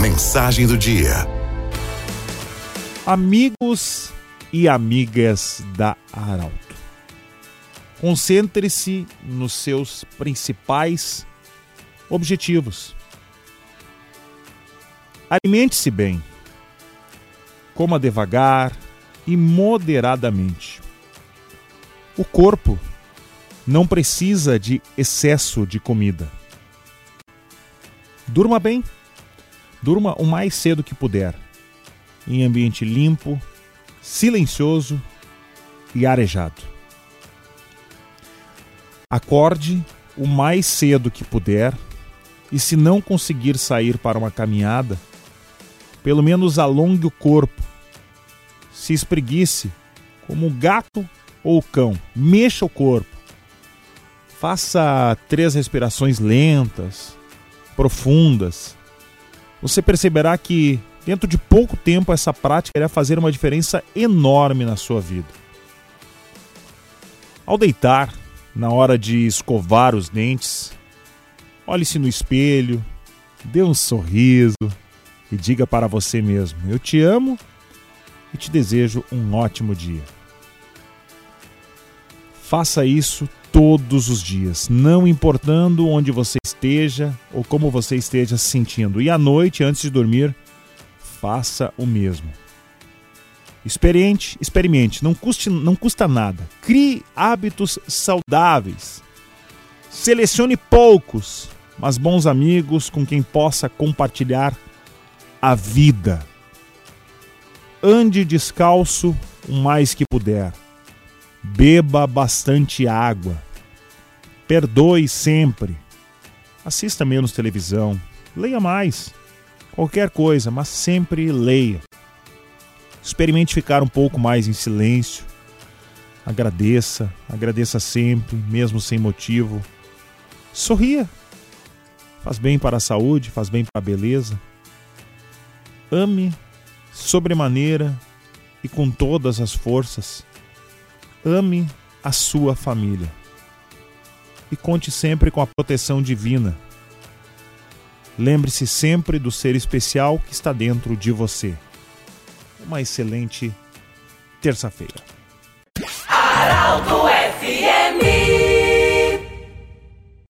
Mensagem do dia. Amigos e amigas da Arauto. Concentre-se nos seus principais objetivos. Alimente-se bem. Coma devagar e moderadamente. O corpo não precisa de excesso de comida. Durma bem. Durma o mais cedo que puder, em ambiente limpo, silencioso e arejado. Acorde o mais cedo que puder e, se não conseguir sair para uma caminhada, pelo menos alongue o corpo. Se espreguice, como o gato ou cão, mexa o corpo. Faça três respirações lentas, profundas você perceberá que dentro de pouco tempo essa prática irá fazer uma diferença enorme na sua vida. Ao deitar, na hora de escovar os dentes, olhe-se no espelho, dê um sorriso e diga para você mesmo: Eu te amo e te desejo um ótimo dia. Faça isso todos os dias, não importando onde você esteja ou como você esteja se sentindo. E à noite, antes de dormir, faça o mesmo. Experimente, experimente, não, custe, não custa nada. Crie hábitos saudáveis. Selecione poucos, mas bons amigos com quem possa compartilhar a vida. Ande descalço o mais que puder. Beba bastante água. Perdoe sempre. Assista menos televisão. Leia mais. Qualquer coisa, mas sempre leia. Experimente ficar um pouco mais em silêncio. Agradeça, agradeça sempre, mesmo sem motivo. Sorria. Faz bem para a saúde, faz bem para a beleza. Ame sobremaneira e com todas as forças. Ame a sua família e conte sempre com a proteção divina. Lembre-se sempre do ser especial que está dentro de você. Uma excelente terça-feira.